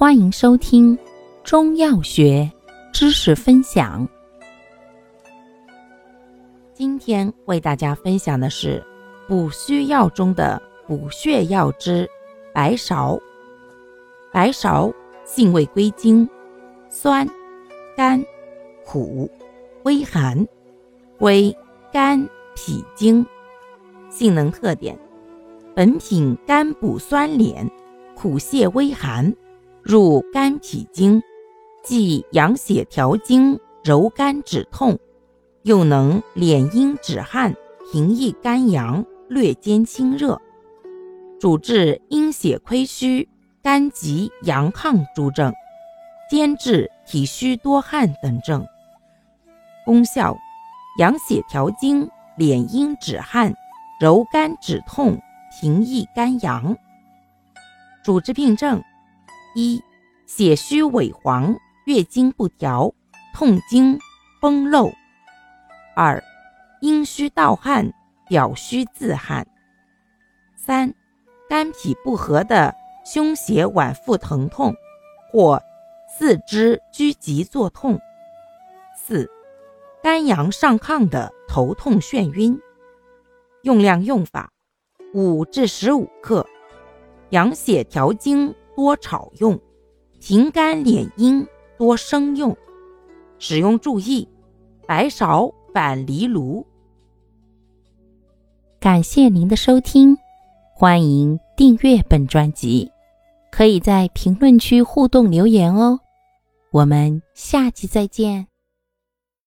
欢迎收听中药学知识分享。今天为大家分享的是补虚药中的补血药之白芍。白芍性味归经：酸、甘、苦、微寒，归肝脾经。性能特点：本品甘补酸敛，苦泻微寒。入肝脾经，既养血调经、柔肝止痛，又能敛阴止汗、平抑肝阳、略兼清热，主治阴血亏虚、肝急阳亢诸症，兼治体虚多汗等症。功效：养血调经、敛阴止汗、柔肝止痛、平抑肝阳。主治病症。一、血虚萎黄，月经不调，痛经，崩漏；二、阴虚盗汗，表虚自汗；三、肝脾不和的胸胁脘腹疼痛，或四肢拘急作痛；四、肝阳上亢的头痛眩晕。用量用法：五至十五克，养血调经。多炒用，平肝敛阴多生用。使用注意：白芍反藜芦。感谢您的收听，欢迎订阅本专辑，可以在评论区互动留言哦。我们下期再见。